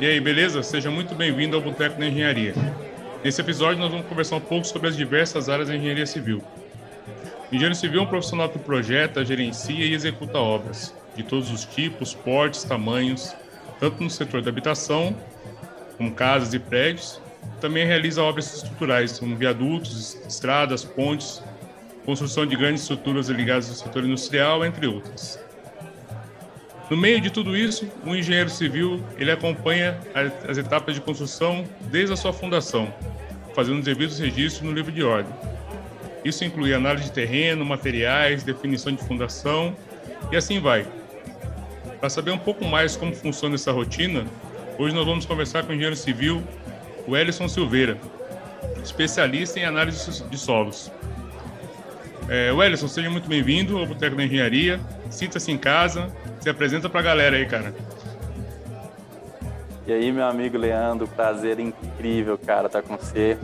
E aí, beleza? Seja muito bem-vindo ao Boteco da Engenharia. Nesse episódio, nós vamos conversar um pouco sobre as diversas áreas da engenharia civil. O engenheiro civil é um profissional que projeta, gerencia e executa obras, de todos os tipos, portes, tamanhos, tanto no setor da habitação, como casas e prédios, também realiza obras estruturais, como viadutos, estradas, pontes, construção de grandes estruturas ligadas ao setor industrial, entre outras. No meio de tudo isso, o engenheiro civil ele acompanha as etapas de construção desde a sua fundação, fazendo os devidos registros no livro de ordem. Isso inclui análise de terreno, materiais, definição de fundação e assim vai. Para saber um pouco mais como funciona essa rotina, hoje nós vamos conversar com o engenheiro civil, o Silveira, especialista em análise de solos. É, Wellison, seja muito bem-vindo ao Boteco da Engenharia. Sinta-se em casa. Se apresenta para a galera aí, cara. E aí, meu amigo Leandro, prazer incrível, cara, tá com você.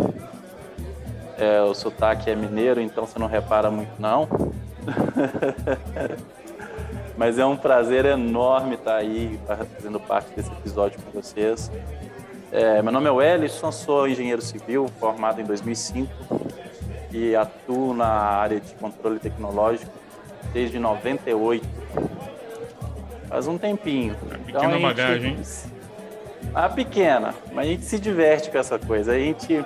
É, o sotaque é mineiro, então você não repara muito, não. Mas é um prazer enorme estar tá aí fazendo parte desse episódio com vocês. É, meu nome é Wellison, sou engenheiro civil, formado em 2005 e atuo na área de controle tecnológico desde 98. Faz um tempinho. É pequena então, bagagem, hein? A pequena, mas a gente se diverte com essa coisa. A gente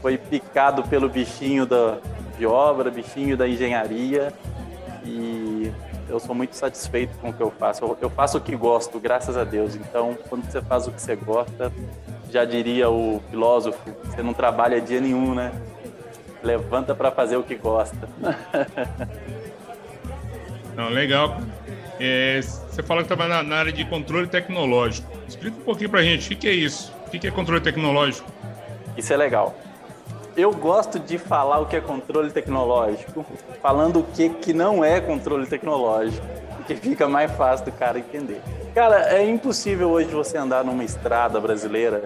foi picado pelo bichinho da, de obra, bichinho da engenharia e eu sou muito satisfeito com o que eu faço. Eu, eu faço o que gosto, graças a Deus. Então, quando você faz o que você gosta, já diria o filósofo, você não trabalha dia nenhum, né? levanta para fazer o que gosta. Não, legal. É, você fala que estava na, área de controle tecnológico. Explica um pouquinho para a gente o que, é isso. O que, que é controle tecnológico? Isso é legal. Eu gosto de falar o que é controle tecnológico, falando o que, que não é controle tecnológico, porque fica mais fácil do cara entender. Cara, é impossível hoje você andar numa estrada brasileira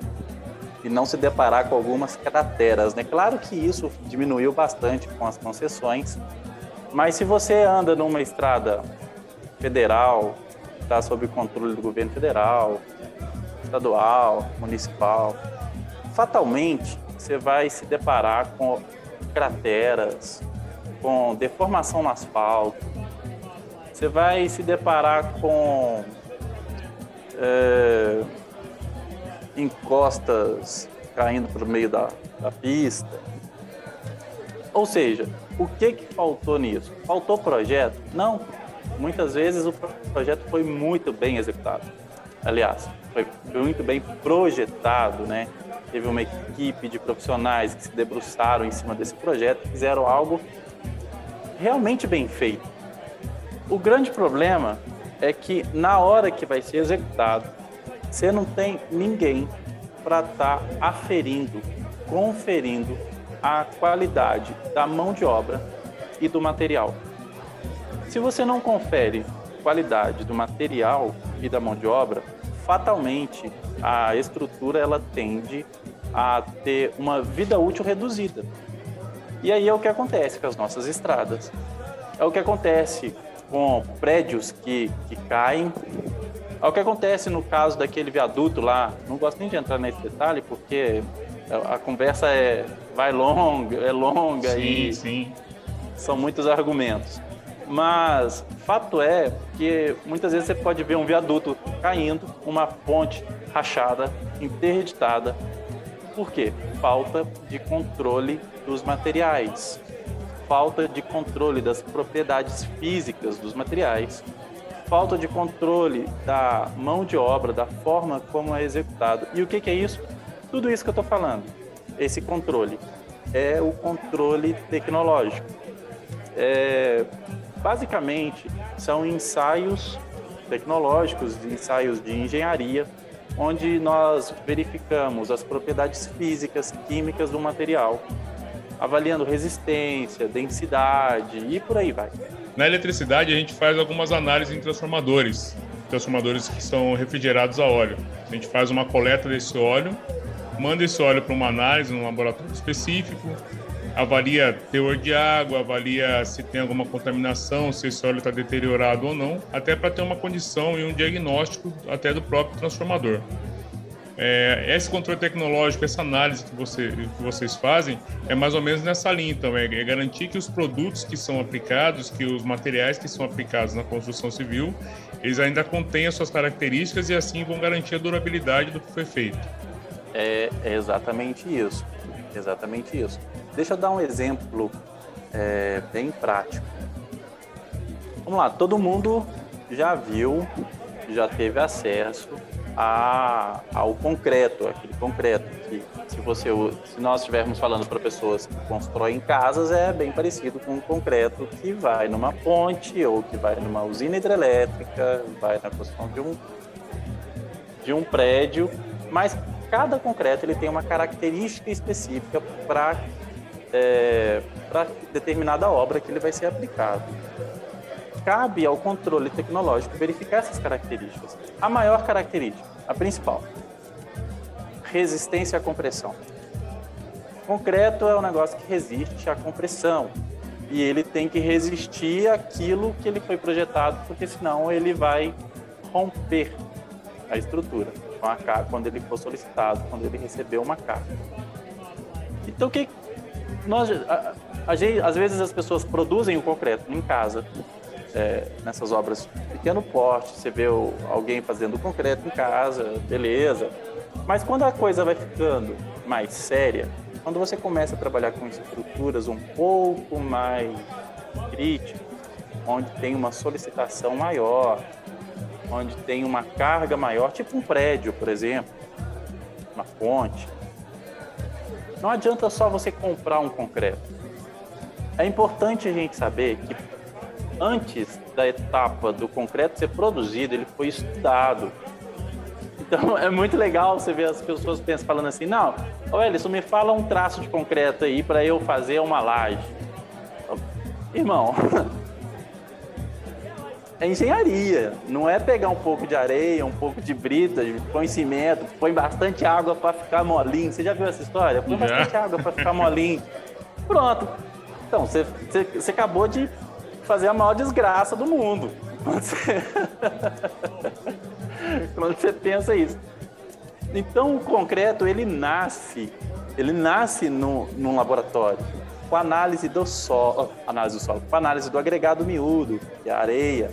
e não se deparar com algumas crateras. Né? Claro que isso diminuiu bastante com as concessões, mas se você anda numa estrada federal, está sob controle do governo federal, estadual, municipal, fatalmente você vai se deparar com crateras, com deformação no asfalto, você vai se deparar com é, encostas caindo para o meio da, da pista. Ou seja, o que, que faltou nisso? Faltou projeto? Não. Muitas vezes o projeto foi muito bem executado. Aliás, foi muito bem projetado, né? Teve uma equipe de profissionais que se debruçaram em cima desse projeto, fizeram algo realmente bem feito. O grande problema é que na hora que vai ser executado, você não tem ninguém para estar tá aferindo, conferindo a qualidade da mão de obra e do material. Se você não confere qualidade do material e da mão de obra, fatalmente a estrutura ela tende a ter uma vida útil reduzida. E aí é o que acontece com as nossas estradas. É o que acontece com prédios que, que caem, é o que acontece no caso daquele viaduto lá. Não gosto nem de entrar nesse detalhe, porque a, conversa é vai longa, é longa sim, e sim. são muitos argumentos. Mas fato é que muitas vezes você pode ver um viaduto caindo, uma ponte rachada, interditada. Por quê? Falta de controle dos materiais, falta de controle das propriedades físicas dos materiais falta de controle da mão de obra, da forma como é executado. E o que, que é isso? Tudo isso que eu estou falando, esse controle, é o controle tecnológico. É, basicamente, são ensaios tecnológicos, ensaios de engenharia, onde nós verificamos as propriedades físicas, químicas do material, avaliando resistência, densidade e por aí vai. Na eletricidade, a gente faz algumas análises em transformadores, transformadores que são refrigerados a óleo. A gente faz uma coleta desse óleo, manda esse óleo para uma análise num laboratório específico, avalia teor de água, avalia se tem alguma contaminação, se esse óleo está deteriorado ou não, até para ter uma condição e um diagnóstico até do próprio transformador. É, esse controle tecnológico, essa análise que, você, que, vocês fazem, é mais ou menos nessa linha. Então, é, é, garantir que os produtos que são aplicados, que os materiais que são aplicados na construção civil, eles ainda contêm as suas características e assim vão garantir a durabilidade do que foi feito. É, é exatamente isso. Exatamente isso. Deixa eu dar um exemplo é, bem prático. Vamos lá, todo mundo já viu, já teve acesso a, ao concreto, aquele concreto que se você se nós estivermos falando para pessoas que constroem casas é bem parecido com o concreto que vai numa ponte ou que vai numa usina hidrelétrica, vai na construção de um de um prédio, mas cada concreto ele tem uma característica específica para é, para determinada obra que ele vai ser aplicado cabe ao controle tecnológico verificar essas características. A maior característica, a principal, resistência à compressão. Concreto é um negócio que resiste à compressão e ele tem que resistir àquilo que ele foi projetado, porque senão ele vai romper a estrutura quando ele for solicitado, quando ele receber uma carga. Então, o que nós, a, a, às vezes as pessoas produzem o concreto em casa, é, nessas obras pequeno porte, você vê o, alguém fazendo concreto em casa, beleza. Mas quando a coisa vai ficando mais séria, quando você começa a trabalhar com estruturas um pouco mais críticas, onde tem uma solicitação maior, onde tem uma carga maior, tipo um prédio, por exemplo, uma ponte. Não adianta só você comprar um concreto. É importante a gente saber que antes da etapa do concreto ser produzido, ele foi estudado. Então é muito legal você ver as pessoas pensam falando assim, não, ô me fala um traço de concreto aí para eu fazer uma laje. Irmão, é engenharia, não é pegar um pouco de areia, um pouco de brita, põe cimento, põe bastante água para ficar molinho. Você já viu essa história? Põe bastante água para ficar molinho. Pronto. Então, você, você, você acabou de fazer a maior desgraça do mundo. Quando você, Quando você pensa isso. Então o concreto ele nasce, ele nasce no, num laboratório com análise do solo, análise do solo, com análise do agregado miúdo, que é a areia,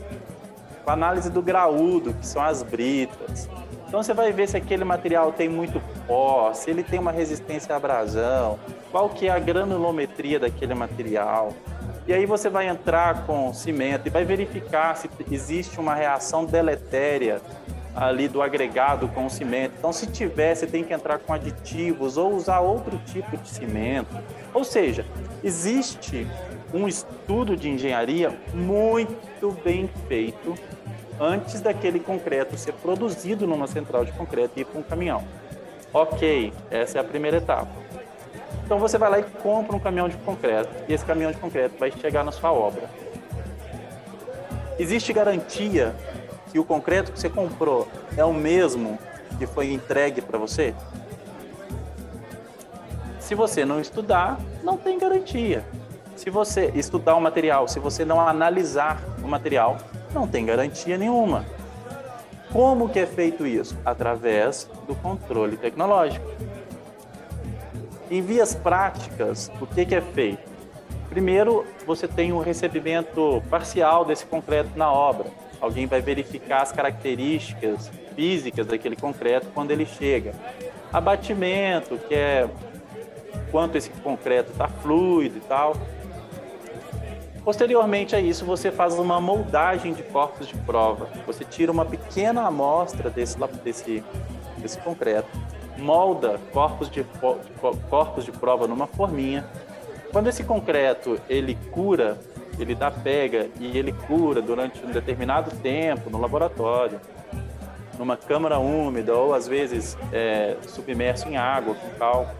com análise do graúdo, que são as britas. Então você vai ver se aquele material tem muito pó, se ele tem uma resistência à abrasão, qual que é a granulometria daquele material. E aí você vai entrar com cimento e vai verificar se existe uma reação deletéria ali do agregado com o cimento. Então, se tiver, você tem que entrar com aditivos ou usar outro tipo de cimento. Ou seja, existe um estudo de engenharia muito bem feito antes daquele concreto ser produzido numa central de concreto e ir para um caminhão. Ok, essa é a primeira etapa. Então você vai lá e compra um caminhão de concreto e esse caminhão de concreto vai chegar na sua obra. Existe garantia que o concreto que você comprou é o mesmo que foi entregue para você? Se você não estudar, não tem garantia. Se você estudar o material, se você não analisar o material, não tem garantia nenhuma. Como que é feito isso? Através do controle tecnológico. Em vias práticas, o que, que é feito? Primeiro, você tem um recebimento parcial desse concreto na obra. Alguém vai verificar as características físicas daquele concreto quando ele chega. Abatimento, que é quanto esse concreto está fluido e tal. Posteriormente a isso, você faz uma moldagem de corpos de prova. Você tira uma pequena amostra desse, desse, desse concreto molda corpos de, corpos de prova numa forminha. Quando esse concreto ele cura, ele dá pega e ele cura durante um determinado tempo no laboratório, numa câmara úmida ou às vezes é, submerso em água com cal.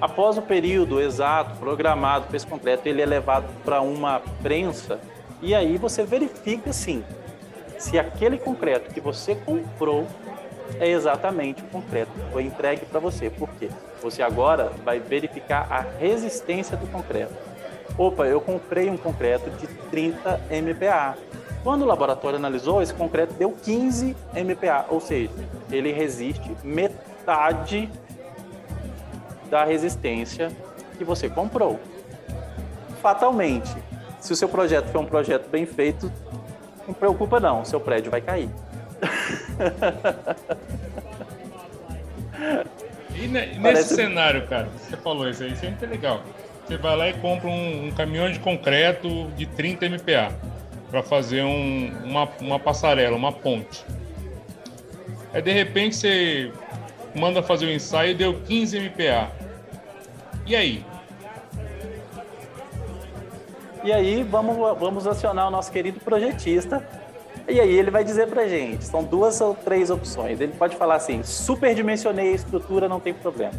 Após o período exato programado esse concreto, ele é levado para uma prensa e aí você verifica sim se aquele concreto que você comprou é exatamente o concreto que foi entregue para você. Por quê? Você agora vai verificar a resistência do concreto. Opa, eu comprei um concreto de 30 MPa. Quando o laboratório analisou, esse concreto deu 15 MPa, ou seja, ele resiste metade da resistência que você comprou. Fatalmente, se o seu projeto for um projeto bem feito, não preocupa não, seu prédio vai cair. E nesse Parece... cenário, cara, você falou isso aí, isso é muito legal. Você vai lá e compra um, um caminhão de concreto de 30 MPa para fazer um, uma, uma passarela, uma ponte. Aí de repente você manda fazer o um ensaio e deu 15 MPa. E aí? E aí vamos, vamos acionar o nosso querido projetista. E aí ele vai dizer pra gente, são duas ou três opções. Ele pode falar assim, superdimensionei a estrutura, não tem problema.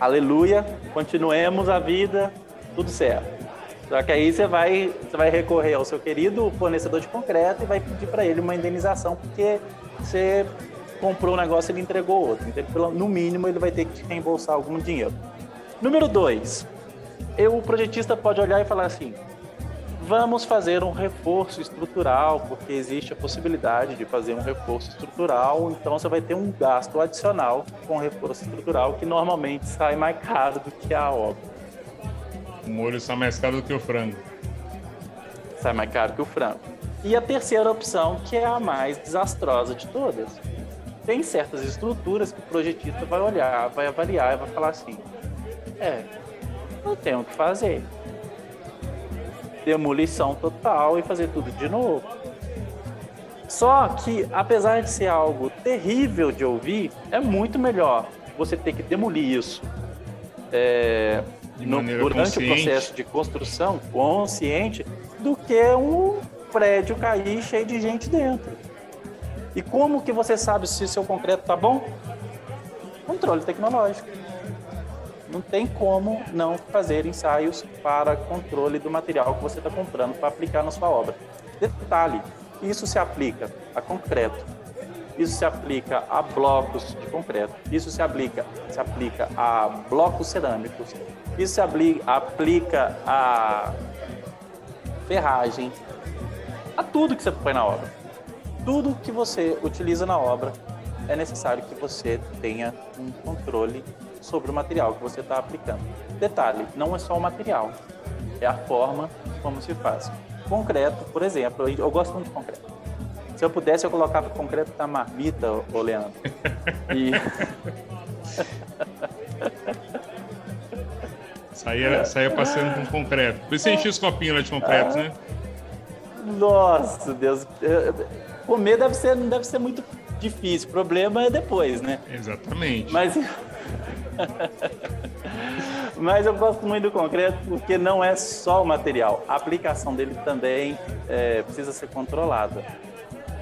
Aleluia, continuemos a vida, tudo certo. Só que aí você vai, você vai recorrer ao seu querido fornecedor de concreto e vai pedir para ele uma indenização, porque você comprou um negócio e ele entregou outro. Então, no mínimo, ele vai ter que reembolsar algum dinheiro. Número dois, eu, o projetista pode olhar e falar assim: vamos fazer um reforço estrutural, porque existe a possibilidade de fazer um reforço estrutural, então você vai ter um gasto adicional com reforço estrutural que normalmente sai mais caro do que a obra. O molho sai mais caro do que o frango. Sai mais caro que o frango. E a terceira opção, que é a mais desastrosa de todas. Tem certas estruturas que o projetista vai olhar, vai avaliar e vai falar assim: é, não tenho o que fazer. Demolição total e fazer tudo de novo. Só que, apesar de ser algo terrível de ouvir, é muito melhor você ter que demolir isso é, no, durante consciente. o processo de construção consciente do que um prédio cair cheio de gente dentro. E como que você sabe se seu concreto está bom? Controle tecnológico. Não tem como não fazer ensaios para controle do material que você está comprando para aplicar na sua obra. Detalhe, isso se aplica a concreto, isso se aplica a blocos de concreto, isso se aplica, se aplica a blocos cerâmicos, isso se aplica a ferragem, a tudo que você põe na obra. Tudo que você utiliza na obra é necessário que você tenha um controle sobre o material que você está aplicando. Detalhe, não é só o material, é a forma como se faz. Concreto, por exemplo, eu gosto muito de concreto. Se eu pudesse, eu colocava concreto na marmita, ô Leandro. E... saía, saía passeando com concreto. Por isso você enchia os copinhos lá de concreto, né? Nossa, Deus. Comer deve ser, não deve ser muito difícil. O problema é depois, né? Exatamente. Mas. Mas eu gosto muito do concreto porque não é só o material. A aplicação dele também é, precisa ser controlada.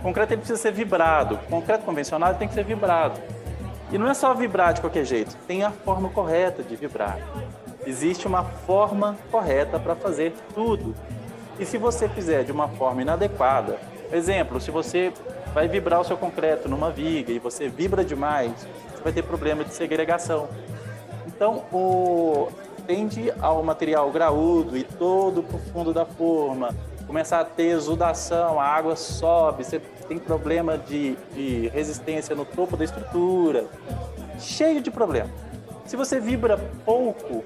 O concreto ele precisa ser vibrado. O concreto convencional tem que ser vibrado. E não é só vibrar de qualquer jeito, tem a forma correta de vibrar. Existe uma forma correta para fazer tudo. E se você fizer de uma forma inadequada, exemplo, se você vai vibrar o seu concreto numa viga e você vibra demais, você vai ter problema de segregação. Então, o, tende ao material graúdo e todo para o fundo da forma, começar a ter exudação, a água sobe, você tem problema de, de resistência no topo da estrutura, cheio de problema. Se você vibra pouco,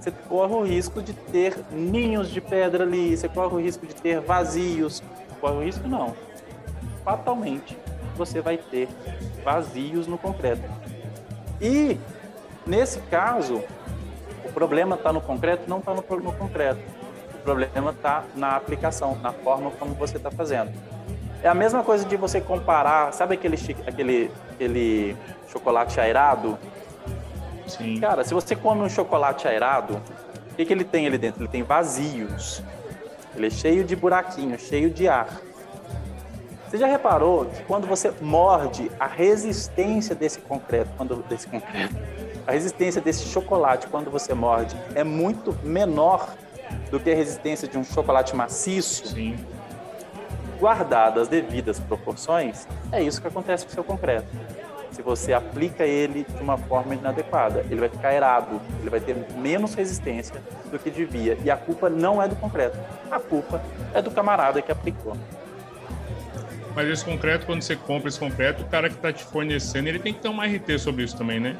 você corre o risco de ter ninhos de pedra ali, você corre o risco de ter vazios. Corre o risco não. Fatalmente você vai ter vazios no concreto. E nesse caso, o problema está no concreto, não está no, no concreto problema está na aplicação, na forma como você está fazendo. É a mesma coisa de você comparar, sabe aquele, aquele, aquele chocolate aerado? Sim. Cara, se você come um chocolate aerado, o que, que ele tem ali dentro? Ele tem vazios. Ele é cheio de buraquinhos, cheio de ar. Você já reparou que quando você morde, a resistência desse concreto, quando desse concreto, a resistência desse chocolate quando você morde é muito menor do que a resistência de um chocolate maciço. Sim. guardadas as devidas proporções, é isso que acontece com o seu concreto. Se você aplica ele de uma forma inadequada, ele vai ficar errado, ele vai ter menos resistência do que devia. E a culpa não é do concreto, a culpa é do camarada que aplicou. Mas esse concreto, quando você compra esse concreto, o cara que está te fornecendo, ele tem que ter uma RT sobre isso também, né?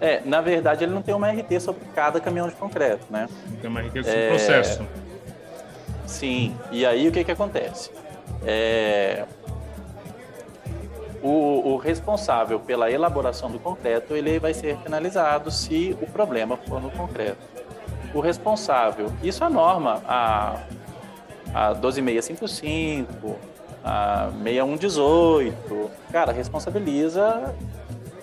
É, na verdade, ele não tem uma RT sobre cada caminhão de concreto, né? Tem uma RT sobre é... o processo. Sim, e aí o que, que acontece? É... O, o, responsável pela elaboração do concreto, ele vai ser penalizado se o problema for no concreto. O responsável, isso é norma, a a 12655, a 6118. Cara, responsabiliza,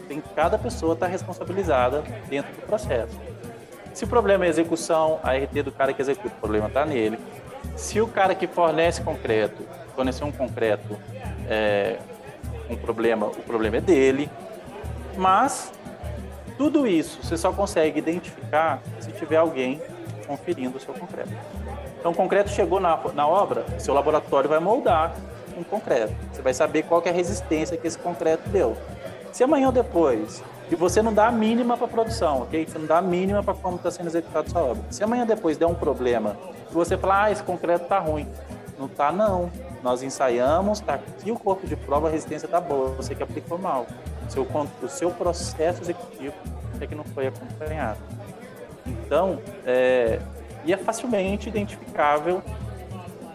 tem cada pessoa está responsabilizada dentro do processo. Se o problema é execução, a RT do cara que executa, o problema está nele. Se o cara que fornece concreto, forneceu um concreto, é, um problema, o problema é dele. Mas tudo isso você só consegue identificar se tiver alguém conferindo o seu concreto. Então, o concreto chegou na, na obra, seu laboratório vai moldar um concreto. Você vai saber qual é a resistência que esse concreto deu. Se amanhã ou depois, e você não dá a mínima para a produção, ok? Você não dá a mínima para como está sendo executada sua obra. Se amanhã depois der um problema, você falar, ah, esse concreto está ruim. Não está, não. Nós ensaiamos, está aqui o corpo de prova, a resistência está boa. Você que aplicou mal. O seu, o seu processo executivo é que não foi acompanhado. Então, é, e é facilmente identificável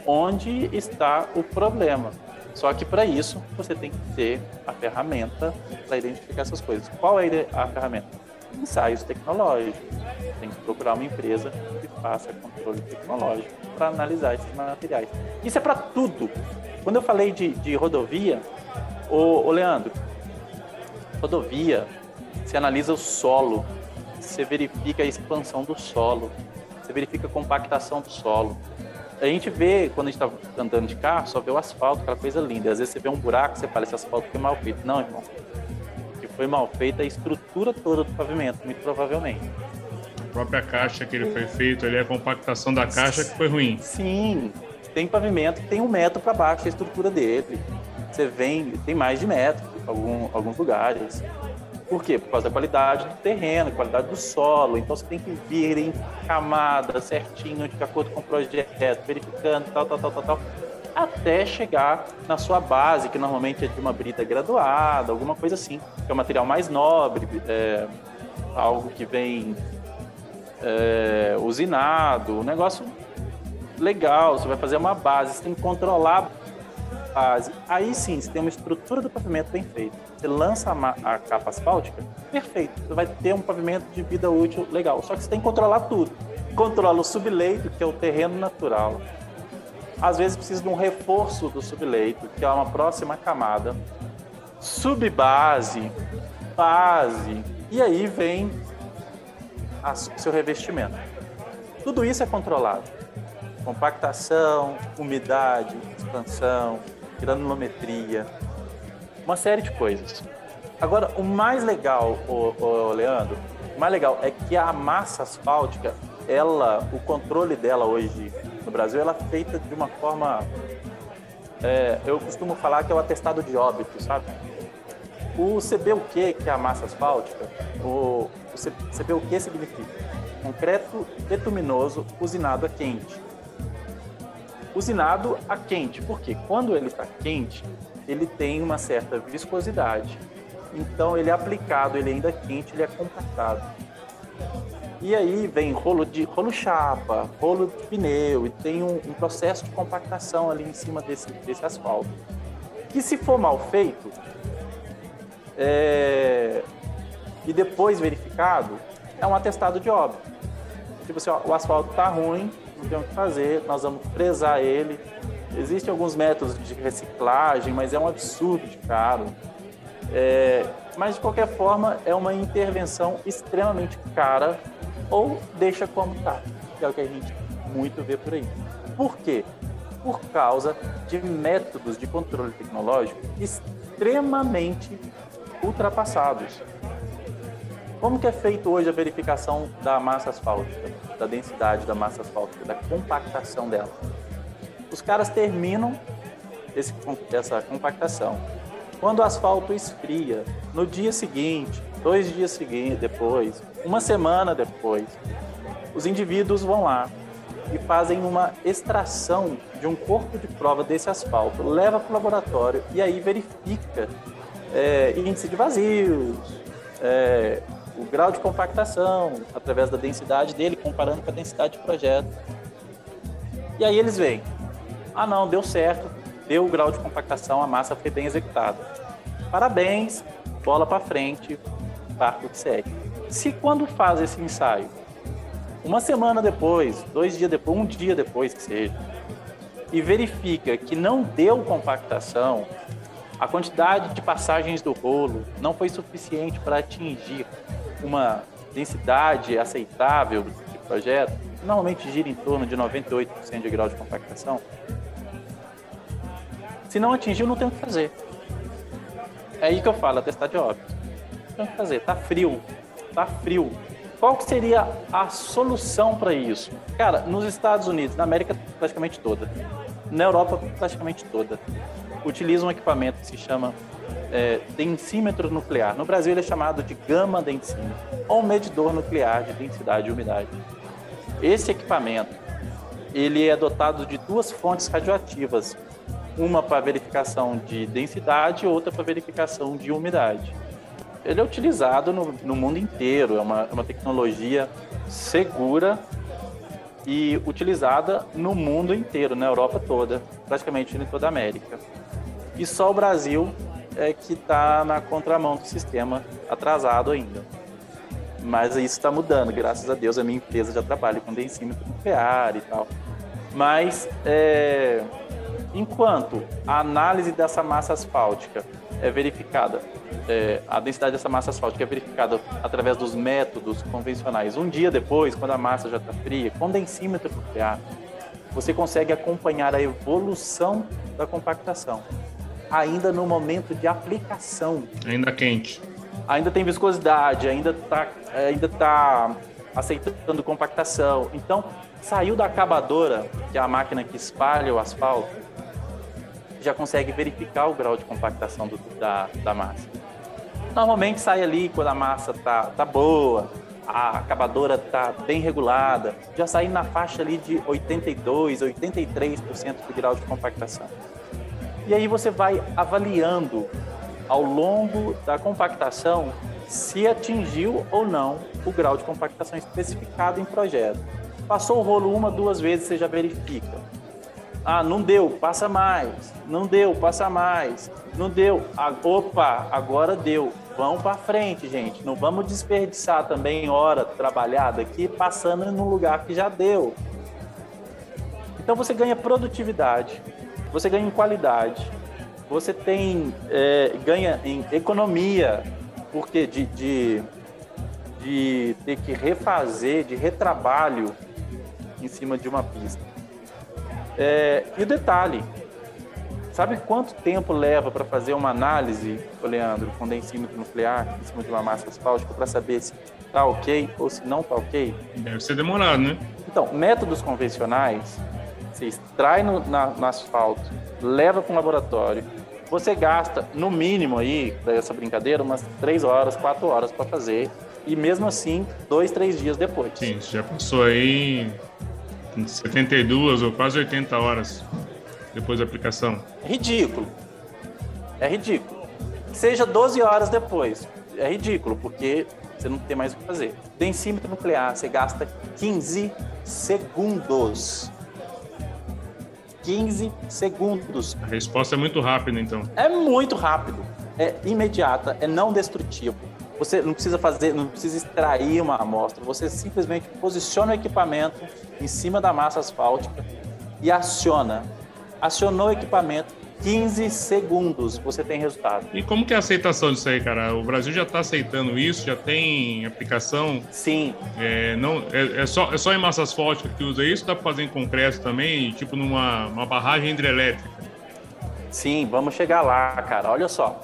onde está o problema. Só que para isso você tem que ter a ferramenta para identificar essas coisas. Qual é a ferramenta? Ensaios tecnológicos. Tem que procurar uma empresa que faça controle tecnológico para analisar esses materiais. Isso é para tudo. Quando eu falei de, de rodovia, o, o Leandro, rodovia, você analisa o solo, você verifica a expansão do solo, você verifica a compactação do solo. A gente vê, quando a gente está andando de carro, só vê o asfalto, aquela coisa linda. Às vezes você vê um buraco, você fala, esse asfalto foi mal feito. Não, irmão. Foi mal feito é a estrutura toda do pavimento, muito provavelmente. A própria caixa que ele foi feito, ali, a compactação da caixa que foi ruim. Sim, tem pavimento que tem um metro para baixo a estrutura dele. Você vem, tem mais de metro em algum, alguns lugares. Por quê? Por causa da qualidade do terreno, qualidade do solo. Então você tem que vir em camada certinho, de acordo com o projeto, verificando, tal, tal, tal, tal, tal, até chegar na sua base, que normalmente é de uma brita graduada, alguma coisa assim, que é o material mais nobre, é, algo que vem é, usinado, um negócio legal. Você vai fazer uma base, você tem que controlar base. Aí sim, você tem uma estrutura do pavimento bem feita. Você lança a, a, capa asfáltica, perfeito. Você vai ter um pavimento de vida útil legal. Só que você tem que controlar tudo. Controla o subleito, que é o terreno natural. Às vezes precisa de um reforço do subleito, que é uma próxima camada. Subbase, base. E aí vem o seu revestimento. Tudo isso é controlado. Compactação, umidade, expansão, granulometria, uma série de coisas. Agora, o mais legal, o, Leandro, o mais legal é que a massa asfáltica, ela, o controle dela hoje no Brasil, ela é feita de uma forma, é, eu costumo falar que é o atestado de óbito, sabe? O CBUQ, que é a massa asfáltica, o, o CBUQ significa concreto betuminoso usinado a quente usinado a quente, porque quando ele está quente, ele tem uma certa viscosidade. Então ele é aplicado, ele ainda quente, ele é compactado. E aí vem rolo de rolo chapa, rolo de pneu e tem um, um processo de compactação ali em cima desse, desse asfalto. Que se for mal feito é, e depois verificado, é um atestado de óbito. Tipo assim, ó, o asfalto está ruim, não tem o que fazer, nós vamos prezar ele. Existem alguns métodos de reciclagem, mas é um absurdo de caro. É, mas de qualquer forma é uma intervenção extremamente cara ou deixa como está, é o que a gente muito vê por aí. Por quê? Por causa de métodos de controle tecnológico extremamente ultrapassados. Como que é feito hoje a verificação da massa asfáltica, da densidade da massa asfáltica, da compactação dela? Os caras terminam esse, essa compactação. Quando o asfalto esfria, no dia seguinte, dois dias seguintes depois, uma semana depois, os indivíduos vão lá e fazem uma extração de um corpo de prova desse asfalto, leva para o laboratório e aí verifica é, índice de vazios, é, o grau de compactação através da densidade dele, comparando com a densidade de projeto. E aí eles veem, ah não, deu certo, deu o grau de compactação, a massa foi bem executada. Parabéns, bola para frente, barco que segue. Se quando faz esse ensaio, uma semana depois, dois dias depois, um dia depois que seja, e verifica que não deu compactação, a quantidade de passagens do rolo não foi suficiente para atingir uma densidade aceitável de projeto, que normalmente gira em torno de 98% de grau de compactação, se não atingiu, não tem o que fazer. É aí que eu falo, testar de óbito. Que fazer, tá frio, tá frio. Qual que seria a solução para isso? Cara, nos Estados Unidos, na América praticamente toda, na Europa praticamente toda, utiliza um equipamento que se chama é, densímetro nuclear. No Brasil ele é chamado de gama densímetro, ou medidor nuclear de densidade e umidade. Esse equipamento, ele é dotado de duas fontes radioativas, uma para verificação de densidade e outra para verificação de umidade. Ele é utilizado no, no mundo inteiro, é uma, é uma tecnologia segura e utilizada no mundo inteiro, na Europa toda, praticamente em toda a América. E só o Brasil é que está na contramão do sistema, atrasado ainda. Mas isso está mudando, graças a Deus a minha empresa já trabalha com densímetro nuclear e tal. Mas é, Enquanto a análise dessa massa asfáltica é verificada, é, a densidade dessa massa asfáltica é verificada através dos métodos convencionais, um dia depois, quando a massa já está fria, com densímetro nuclear, você consegue acompanhar a evolução da compactação, ainda no momento de aplicação. Ainda quente. Ainda tem viscosidade, ainda está ainda tá aceitando compactação. Então, saiu da acabadora, que é a máquina que espalha o asfalto, já consegue verificar o grau de compactação do, da, da massa. Normalmente sai ali quando a massa tá, tá boa, a acabadora tá bem regulada, já sai na faixa ali de 82, 83% de grau de compactação. E aí você vai avaliando ao longo da compactação se atingiu ou não o grau de compactação especificado em projeto. Passou o rolo uma, duas vezes, você já verifica ah, não deu, passa mais. Não deu, passa mais. Não deu. Ah, opa, agora deu. Vamos para frente, gente. Não vamos desperdiçar também hora trabalhada aqui passando no lugar que já deu. Então você ganha produtividade, você ganha em qualidade, você tem é, ganha em economia, porque de, de, de ter que refazer, de retrabalho em cima de uma pista. É, e o detalhe, sabe quanto tempo leva para fazer uma análise, Leandro, com densímetro nuclear em cima de uma massa asfáltica para saber se está ok ou se não está ok? Deve ser demorado, né? Então, métodos convencionais, você extrai no, na, no asfalto, leva para um laboratório, você gasta no mínimo aí, dessa brincadeira, umas três horas, quatro horas para fazer, e mesmo assim, dois, três dias depois. Sim, já passou aí 72 ou quase 80 horas depois da aplicação. É ridículo. É ridículo. Seja 12 horas depois. É ridículo, porque você não tem mais o que fazer. Densímetro nuclear, você gasta 15 segundos. 15 segundos. A resposta é muito rápida, então. É muito rápido. É imediata, é não destrutivo. Você não precisa fazer, não precisa extrair uma amostra, você simplesmente posiciona o equipamento em cima da massa asfáltica e aciona. Acionou o equipamento, 15 segundos você tem resultado. E como que é a aceitação disso aí, cara? O Brasil já está aceitando isso? Já tem aplicação? Sim. É, não, é, é, só, é só em massa asfáltica que usa isso? Dá para fazer em concreto também, tipo numa uma barragem hidrelétrica? Sim, vamos chegar lá, cara. Olha só.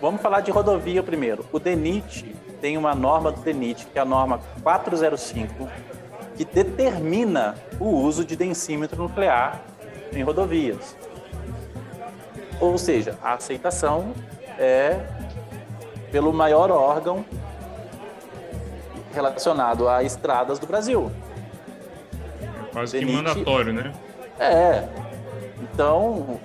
Vamos falar de rodovia primeiro. O DENIT tem uma norma do DENIT, que é a norma 405, que determina o uso de densímetro nuclear em rodovias. Ou seja, a aceitação é pelo maior órgão relacionado a estradas do Brasil. É quase que mandatório, né? É. Então,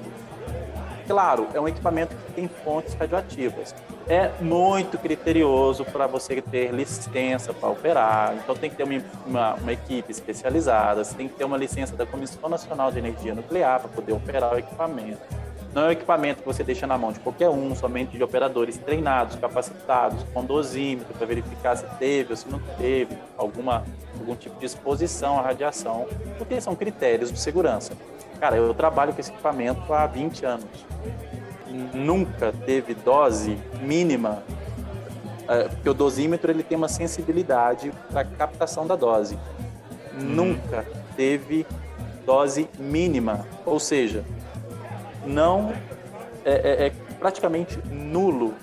claro, é um equipamento que tem fontes radioativas. É muito criterioso para você ter licença para operar. Então, tem que ter uma, uma, uma, equipe especializada, você tem que ter uma licença da Comissão Nacional de Energia Nuclear para poder operar o equipamento. Não é um equipamento que você deixa na mão de qualquer um, somente de operadores treinados, capacitados, com dosímetro para verificar se teve ou se não teve alguma, algum tipo de exposição à radiação, porque são critérios de segurança. Cara, eu trabalho com esse equipamento há 20 anos. Nunca teve dose mínima, é, porque o dosímetro ele tem uma sensibilidade para captação da dose. Hum. Nunca teve dose mínima, ou seja, não é, é, é praticamente nulo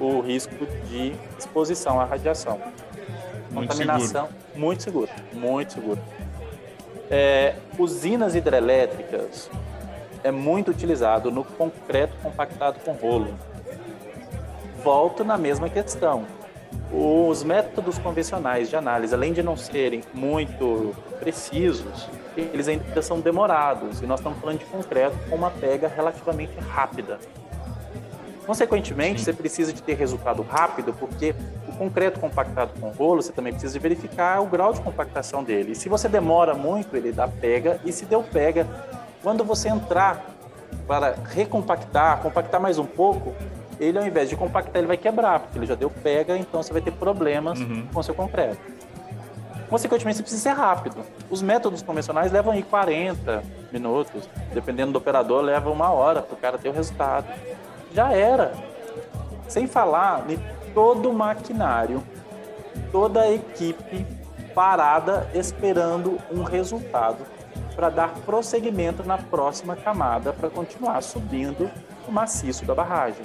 o risco de exposição à radiação. Muito Contaminação seguro. muito seguro, muito seguro. É, usinas hidrelétricas é muito utilizado no concreto compactado com rolo. Volto na mesma questão. Os métodos convencionais de análise, além de não serem muito precisos, eles ainda são demorados. E nós estamos falando de concreto com uma pega relativamente rápida. Consequentemente, Sim. você precisa de ter resultado rápido, porque o concreto compactado com rolo, você também precisa verificar o grau de compactação dele. E se você demora muito, ele dá pega, e se deu pega, quando você entrar para recompactar, compactar mais um pouco, ele ao invés de compactar, ele vai quebrar, porque ele já deu pega, então você vai ter problemas uhum. com seu concreto. Consequentemente, você precisa ser rápido. Os métodos convencionais levam aí 40 minutos, dependendo do operador, leva uma hora para o cara ter o resultado. Já era. Sem falar em todo o maquinário, toda a equipe parada esperando um resultado para dar prosseguimento na próxima camada para continuar subindo o maciço da barragem.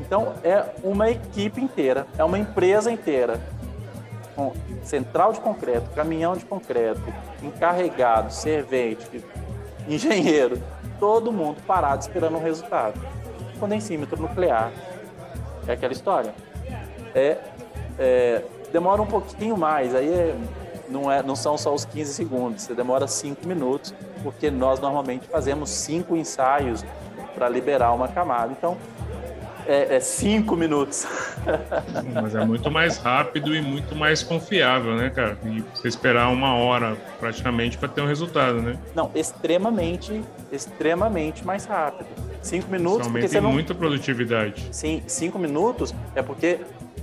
Então é uma equipe inteira, é uma empresa inteira com central de concreto, caminhão de concreto, encarregado, servente, engenheiro, todo mundo parado esperando um resultado. Condensímetro nuclear é aquela história. É, é, demora um pouquinho mais, aí é, não, é, não são só os 15 segundos, você demora 5 minutos, porque nós normalmente fazemos 5 ensaios para liberar uma camada. Então, é, é cinco minutos. Mas é muito mais rápido e muito mais confiável, né, cara? E você esperar uma hora praticamente para ter um resultado, né? Não, extremamente, extremamente mais rápido. Cinco minutos. Porque você não... muita produtividade. Sim, cinco minutos é porque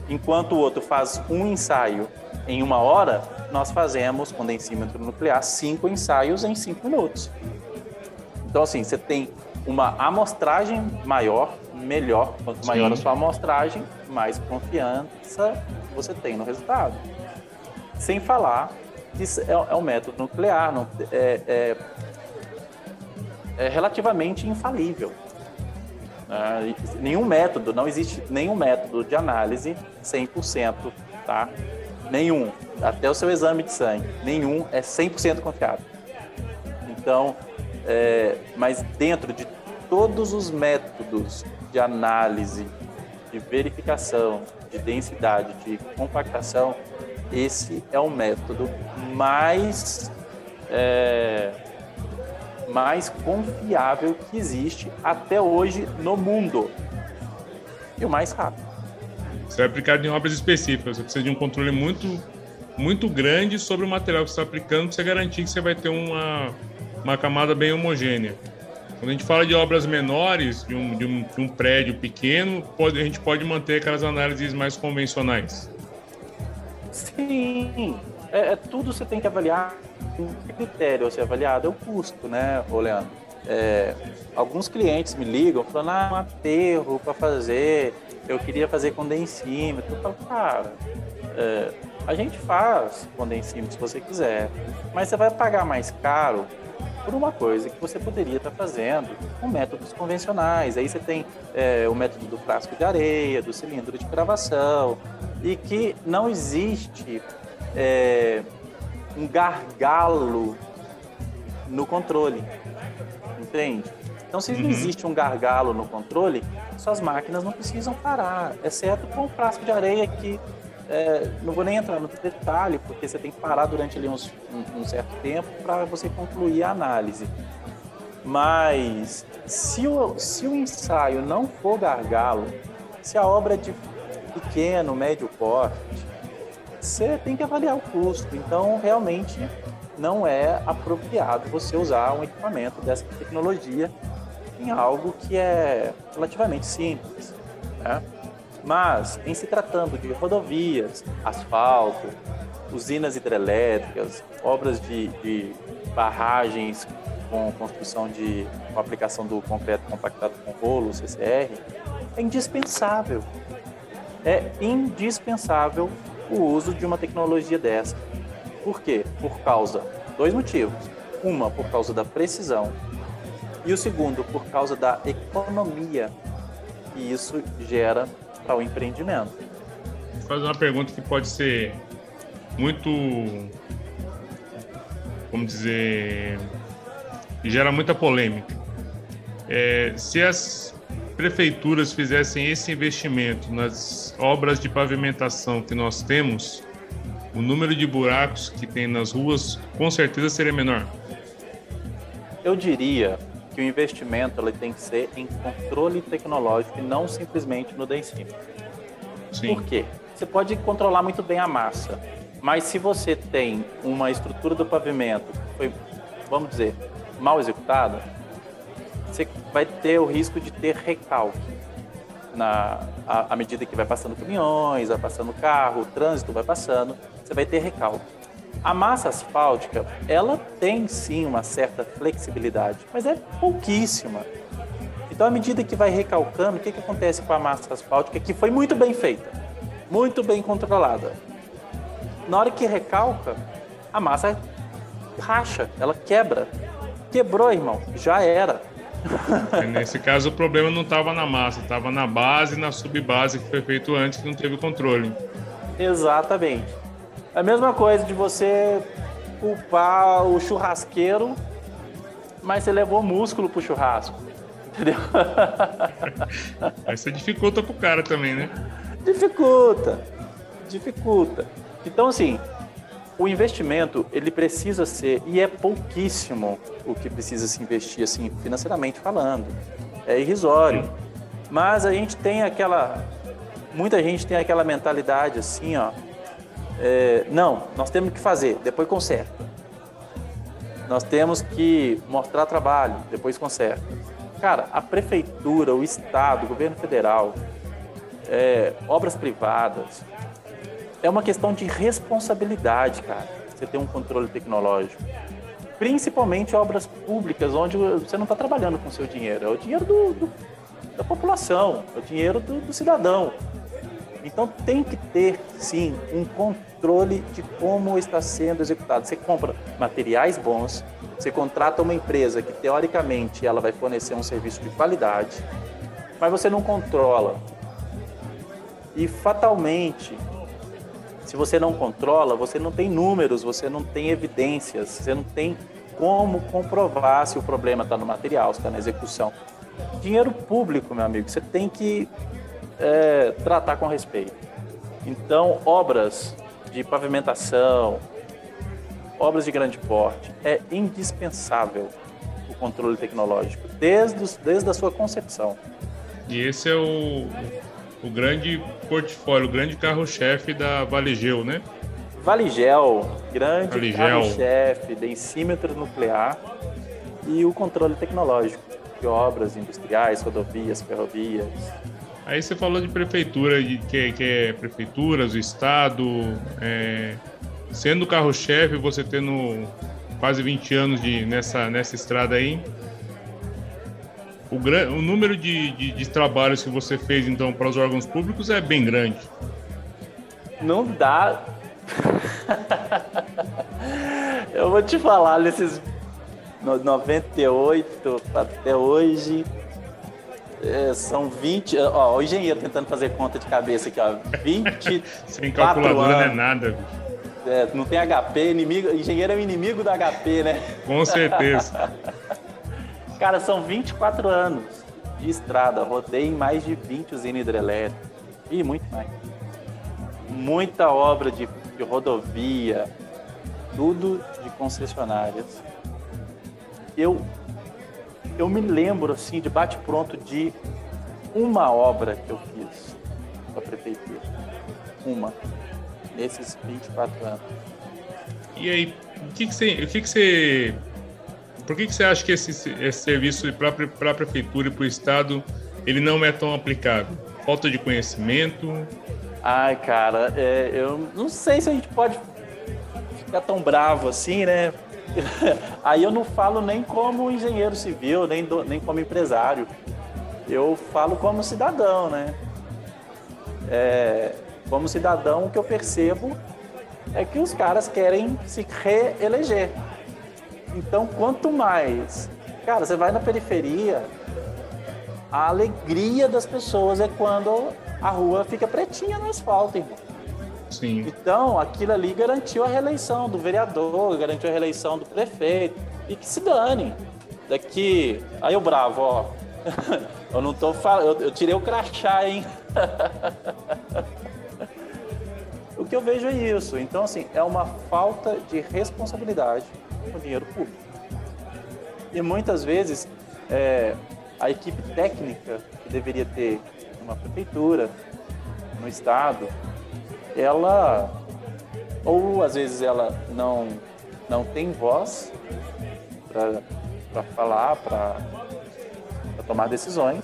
enquanto o outro faz um ensaio em uma hora, nós fazemos com densímetro nuclear cinco ensaios em cinco minutos. Então, assim, você tem uma amostragem maior, melhor. Quanto maior Sim. a sua amostragem, mais confiança você tem no resultado. Sem falar que é, é um método nuclear, não, é, é, é relativamente infalível. É, nenhum método, não existe nenhum método de análise 100%, tá? Nenhum. Até o seu exame de sangue, nenhum é 100% confiável. Então, é, mas dentro de todos os métodos de análise, de verificação, de densidade, de compactação, esse é o método mais é, mais confiável que existe até hoje no mundo e o mais rápido. Isso é aplicado em obras específicas. Você precisa de um controle muito muito grande sobre o material que você está aplicando para você garantir que você vai ter uma, uma camada bem homogênea. Quando a gente fala de obras menores, de um, de um, de um prédio pequeno, pode, a gente pode manter aquelas análises mais convencionais. Sim, é, é tudo você tem que avaliar. Que critério você avaliado é o custo, né, Leandro? É, alguns clientes me ligam falando, ah, um aterro para fazer, eu queria fazer condensímetro. Eu falo, cara, é, a gente faz condensímetro se você quiser, mas você vai pagar mais caro por uma coisa que você poderia estar fazendo com métodos convencionais. Aí você tem é, o método do frasco de areia, do cilindro de gravação, e que não existe é, um gargalo no controle. entende? Então, se uhum. existe um gargalo no controle, suas máquinas não precisam parar, exceto com o frasco de areia que é, não vou nem entrar no detalhe, porque você tem que parar durante ali uns, um, um certo tempo para você concluir a análise. Mas se o, se o ensaio não for gargalo, se a obra é de pequeno, médio porte, você tem que avaliar o custo. Então, realmente, não é apropriado você usar um equipamento dessa tecnologia em algo que é relativamente simples. Né? Mas, em se tratando de rodovias, asfalto, usinas hidrelétricas, obras de, de barragens com construção de com aplicação do concreto compactado com rolo, CCR, é indispensável. É indispensável o uso de uma tecnologia dessa. Por quê? Por causa dois motivos. Uma, por causa da precisão e o segundo, por causa da economia que isso gera o empreendimento. Vou fazer uma pergunta que pode ser muito, vamos dizer, gera muita polêmica. É, se as prefeituras fizessem esse investimento nas obras de pavimentação que nós temos, o número de buracos que tem nas ruas com certeza seria menor. Eu diria que o investimento ele tem que ser em controle tecnológico e não simplesmente no day. Sim. Por quê? Você pode controlar muito bem a massa, mas se você tem uma estrutura do pavimento que foi, vamos dizer, mal executada, você vai ter o risco de ter recalque na à medida que vai passando caminhões, vai passando carro, o trânsito vai passando, você vai ter recalque. A massa asfáltica, ela tem sim uma certa flexibilidade, mas é pouquíssima. Então, à medida que vai recalcando, o que, que acontece com a massa asfáltica que foi muito bem feita, muito bem controlada? Na hora que recalca, a massa racha, ela quebra. Quebrou, irmão, já era. Nesse caso, o problema não estava na massa, estava na base, na subbase que foi feito antes, que não teve controle. Exatamente. É a mesma coisa de você culpar o churrasqueiro, mas você levou músculo pro churrasco. Entendeu? Aí você dificulta pro cara também, né? Dificulta. Dificulta. Então, assim, o investimento, ele precisa ser, e é pouquíssimo o que precisa se investir, assim, financeiramente falando. É irrisório. Mas a gente tem aquela. Muita gente tem aquela mentalidade assim, ó é, não, nós temos que fazer, depois conserta. Nós temos que mostrar trabalho, depois conserta. Cara, a prefeitura, o estado, o governo federal, é, obras privadas, é uma questão de responsabilidade, cara. Você ter um controle tecnológico. Principalmente obras públicas, onde você não está trabalhando com seu dinheiro, é o dinheiro do, do, da população, é o dinheiro do, do cidadão. Então tem que ter, sim, um controle de como está sendo executado. Você compra materiais bons, você contrata uma empresa que teoricamente ela vai fornecer um serviço de qualidade, mas você não controla. E fatalmente, se você não controla, você não tem números, você não tem evidências, você não tem como comprovar se o problema está no material, se está na execução. Dinheiro público, meu amigo, você tem que é, tratar com respeito. Então, obras de pavimentação, obras de grande porte, é indispensável o controle tecnológico, desde, os, desde a sua concepção. E esse é o, o grande portfólio, o grande carro-chefe da Valigel, né? Valigel, grande carro-chefe, densímetro nuclear e o controle tecnológico de obras industriais, rodovias, ferrovias, Aí você falou de prefeitura, de que, que é prefeituras, o estado, é, sendo carro-chefe, você tendo quase 20 anos de, nessa, nessa estrada aí. O, o número de, de, de trabalhos que você fez então para os órgãos públicos é bem grande. Não dá. Eu vou te falar, nesses 98 até hoje, é, são 20. Ó, o engenheiro tentando fazer conta de cabeça aqui, ó. 20. Sem calculadora não é nada, É, não tem HP, inimigo, engenheiro é o inimigo do HP, né? Com certeza. Cara, são 24 anos de estrada, rodei em mais de 20 usinas hidrelétricas e muito mais. Muita obra de, de rodovia, tudo de concessionárias. Eu, eu me lembro, assim, de bate-pronto de uma obra que eu fiz para a prefeitura. Uma. Nesses 24 anos. E aí, o que, que você. O que, que você por que, que você acha que esse, esse serviço para a prefeitura e para o estado ele não é tão aplicável? Falta de conhecimento? Ai, cara, é, eu não sei se a gente pode ficar tão bravo assim, né? Aí eu não falo nem como engenheiro civil, nem, do, nem como empresário. Eu falo como cidadão, né? É, como cidadão, o que eu percebo é que os caras querem se reeleger. Então, quanto mais. Cara, você vai na periferia, a alegria das pessoas é quando a rua fica pretinha no asfalto, irmão. Sim. Então, aquilo ali garantiu a reeleição do vereador, garantiu a reeleição do prefeito. E que se dane. Daqui. Aí o bravo, ó. eu não tô falando. Eu tirei o crachá, hein? o que eu vejo é isso. Então, assim, é uma falta de responsabilidade com dinheiro público. E muitas vezes é, a equipe técnica que deveria ter uma prefeitura, no estado, ela ou às vezes ela não não tem voz para falar, para tomar decisões,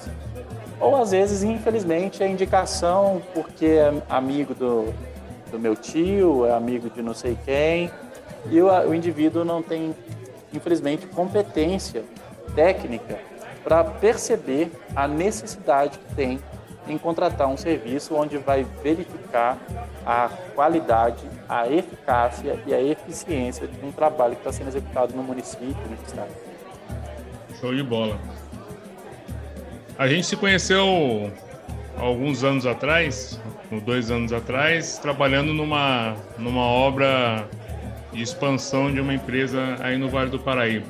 ou às vezes, infelizmente, é indicação porque é amigo do, do meu tio, é amigo de não sei quem, e o, o indivíduo não tem, infelizmente, competência técnica para perceber a necessidade que tem em contratar um serviço onde vai verificar a qualidade, a eficácia e a eficiência de um trabalho que está sendo executado no município, no estado. Show de bola. A gente se conheceu alguns anos atrás, dois anos atrás, trabalhando numa, numa obra de expansão de uma empresa aí no Vale do Paraíba.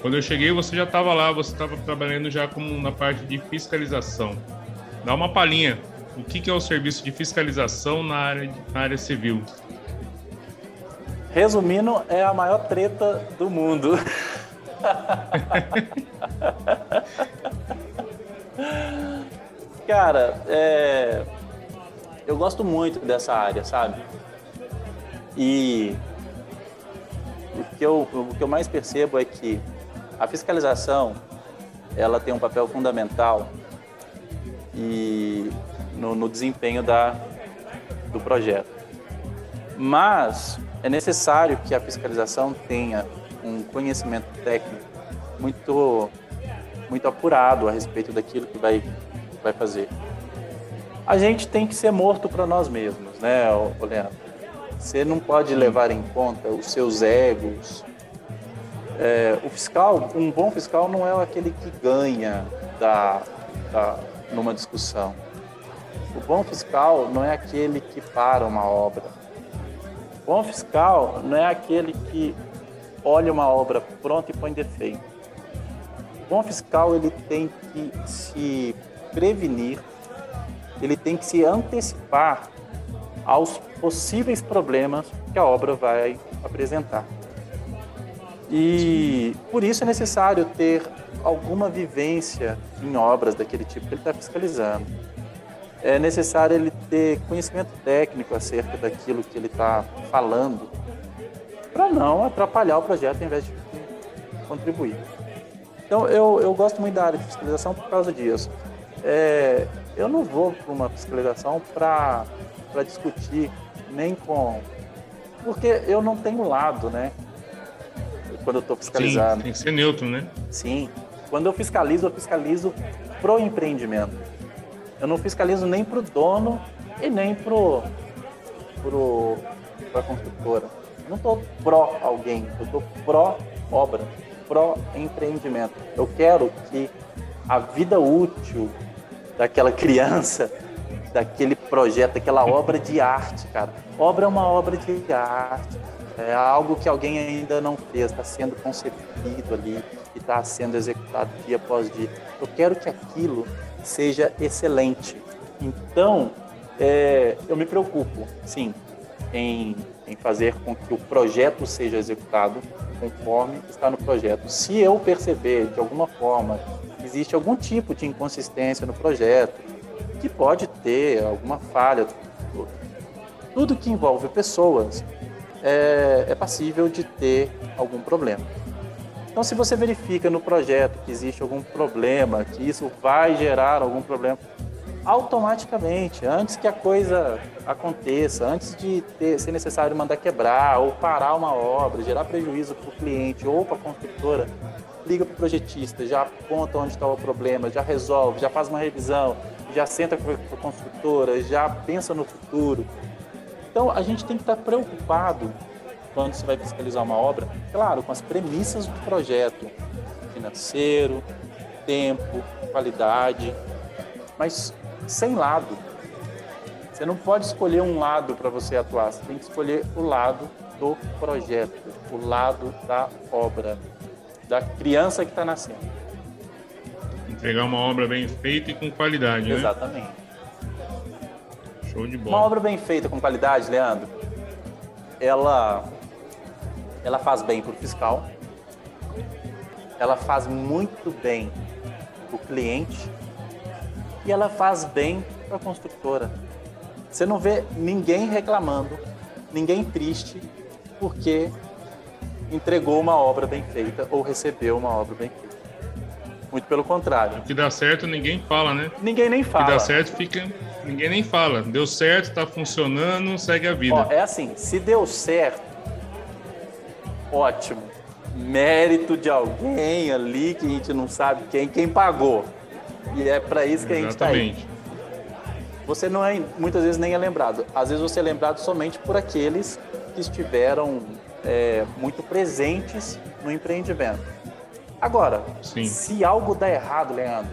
Quando eu cheguei, você já estava lá, você estava trabalhando já como na parte de fiscalização. Dá uma palhinha. O que, é o serviço de fiscalização na área, na área civil? Resumindo, é a maior treta do mundo. Cara, é... eu gosto muito dessa área, sabe? E o que, eu, o que eu mais percebo é que a fiscalização ela tem um papel fundamental e no, no desempenho da, do projeto. Mas é necessário que a fiscalização tenha um conhecimento técnico muito, muito apurado a respeito daquilo que vai, vai fazer. A gente tem que ser morto para nós mesmos, né, Leandro? Você não pode levar em conta os seus egos. É, o fiscal, um bom fiscal não é aquele que ganha da, da, numa discussão. O bom fiscal não é aquele que para uma obra. O bom fiscal não é aquele que olha uma obra pronta e põe defeito. O bom fiscal ele tem que se prevenir, ele tem que se antecipar aos possíveis problemas que a obra vai apresentar. E por isso é necessário ter alguma vivência em obras daquele tipo que ele está fiscalizando. É necessário ele ter conhecimento técnico acerca daquilo que ele está falando, para não atrapalhar o projeto em vez de contribuir. Então eu, eu gosto muito da área de fiscalização por causa disso. É, eu não vou para uma fiscalização para para discutir, nem com. Porque eu não tenho lado, né? Quando eu estou fiscalizando. Sim, tem que ser neutro, né? Sim. Quando eu fiscalizo, eu fiscalizo pro empreendimento. Eu não fiscalizo nem pro dono e nem pro, pro pra construtora. Eu não estou pró alguém, eu estou pró obra, pró empreendimento. Eu quero que a vida útil daquela criança daquele projeto, daquela obra de arte, cara. Obra é uma obra de arte. É algo que alguém ainda não fez, está sendo concebido ali e está sendo executado dia após dia. Eu quero que aquilo seja excelente. Então, é, eu me preocupo, sim, em, em fazer com que o projeto seja executado conforme está no projeto. Se eu perceber de alguma forma existe algum tipo de inconsistência no projeto, que pode ter alguma falha, tudo que envolve pessoas é, é passível de ter algum problema. Então, se você verifica no projeto que existe algum problema, que isso vai gerar algum problema, automaticamente, antes que a coisa aconteça, antes de ter, ser necessário mandar quebrar ou parar uma obra, gerar prejuízo para o cliente ou para a construtora, liga para o projetista, já aponta onde está o problema, já resolve, já faz uma revisão, já senta com a construtora, já pensa no futuro. Então a gente tem que estar preocupado quando você vai fiscalizar uma obra, claro, com as premissas do projeto, financeiro, tempo, qualidade, mas sem lado. Você não pode escolher um lado para você atuar, você tem que escolher o lado do projeto, o lado da obra, da criança que está nascendo. Entregar uma obra bem feita e com qualidade, né? Exatamente. Show de bola. Uma obra bem feita com qualidade, Leandro, ela, ela faz bem para o fiscal, ela faz muito bem para o cliente e ela faz bem para a construtora. Você não vê ninguém reclamando, ninguém triste, porque entregou uma obra bem feita ou recebeu uma obra bem feita. Muito pelo contrário. O que dá certo ninguém fala, né? Ninguém nem fala. O que dá certo fica. Ninguém nem fala. Deu certo, está funcionando, segue a vida. Ó, é assim, se deu certo, ótimo. Mérito de alguém ali que a gente não sabe quem, quem pagou. E é para isso que a gente está aí. Você não é, muitas vezes nem é lembrado. Às vezes você é lembrado somente por aqueles que estiveram é, muito presentes no empreendimento. Agora, Sim. se algo dá errado, Leandro,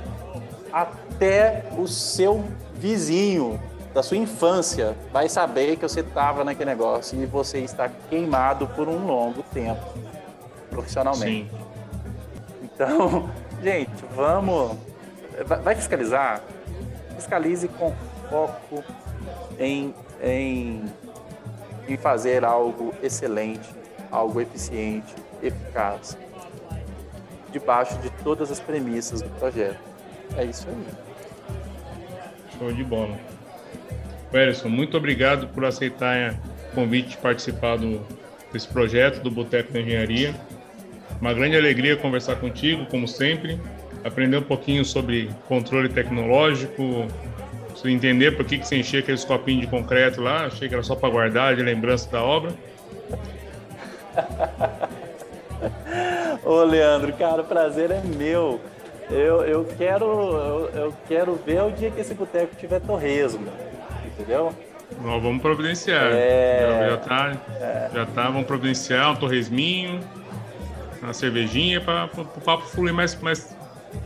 até o seu vizinho da sua infância vai saber que você estava naquele negócio e você está queimado por um longo tempo profissionalmente. Sim. Então, gente, vamos vai fiscalizar, fiscalize com foco em, em, em fazer algo excelente, algo eficiente, eficaz, debaixo de todas as premissas do projeto. É isso aí. Show de bola. Werson, muito obrigado por aceitar o convite de participar do, desse projeto do Boteco da Engenharia. Uma grande alegria conversar contigo, como sempre aprender um pouquinho sobre controle tecnológico, entender por que, que você enchia aqueles copinhos de concreto lá, achei que era só para guardar de lembrança da obra. Ô Leandro, cara, o prazer é meu. Eu, eu, quero, eu, eu quero ver o dia que esse boteco tiver torresmo, entendeu? Nós vamos providenciar. É... Já, tá, é... já tá, vamos providenciar um torresminho, uma cervejinha para o papo fluir mais, mais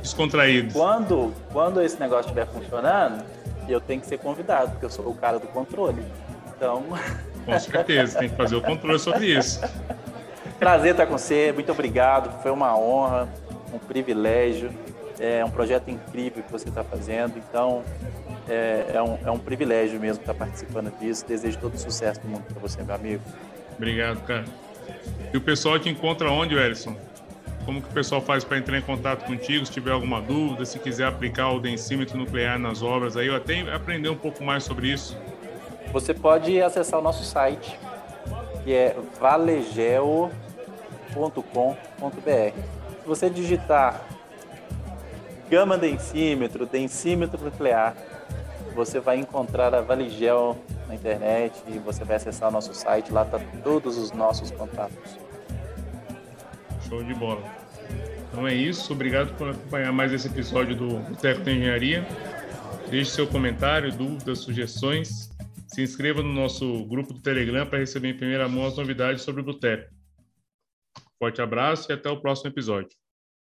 descontraídos. Quando, quando esse negócio estiver funcionando, eu tenho que ser convidado, porque eu sou o cara do controle. Então. Com certeza, tem que fazer o controle sobre isso. Prazer estar com você, muito obrigado. Foi uma honra, um privilégio. É um projeto incrível que você está fazendo. Então, é, é, um, é um privilégio mesmo estar participando disso. Desejo todo o sucesso do mundo para você, meu amigo. Obrigado, cara. E o pessoal te encontra onde, Ellison? Como que o pessoal faz para entrar em contato contigo, se tiver alguma dúvida, se quiser aplicar o densímetro nuclear nas obras aí, eu até aprender um pouco mais sobre isso. Você pode acessar o nosso site, que é valegeo.com.br. Se você digitar gama densímetro, densímetro nuclear, você vai encontrar a Valigel na internet e você vai acessar o nosso site, lá está todos os nossos contatos. Show de bola. Então é isso. Obrigado por acompanhar mais esse episódio do Boteco da Engenharia. Deixe seu comentário, dúvidas, sugestões. Se inscreva no nosso grupo do Telegram para receber em primeira mão as novidades sobre o Boteco. Forte abraço e até o próximo episódio.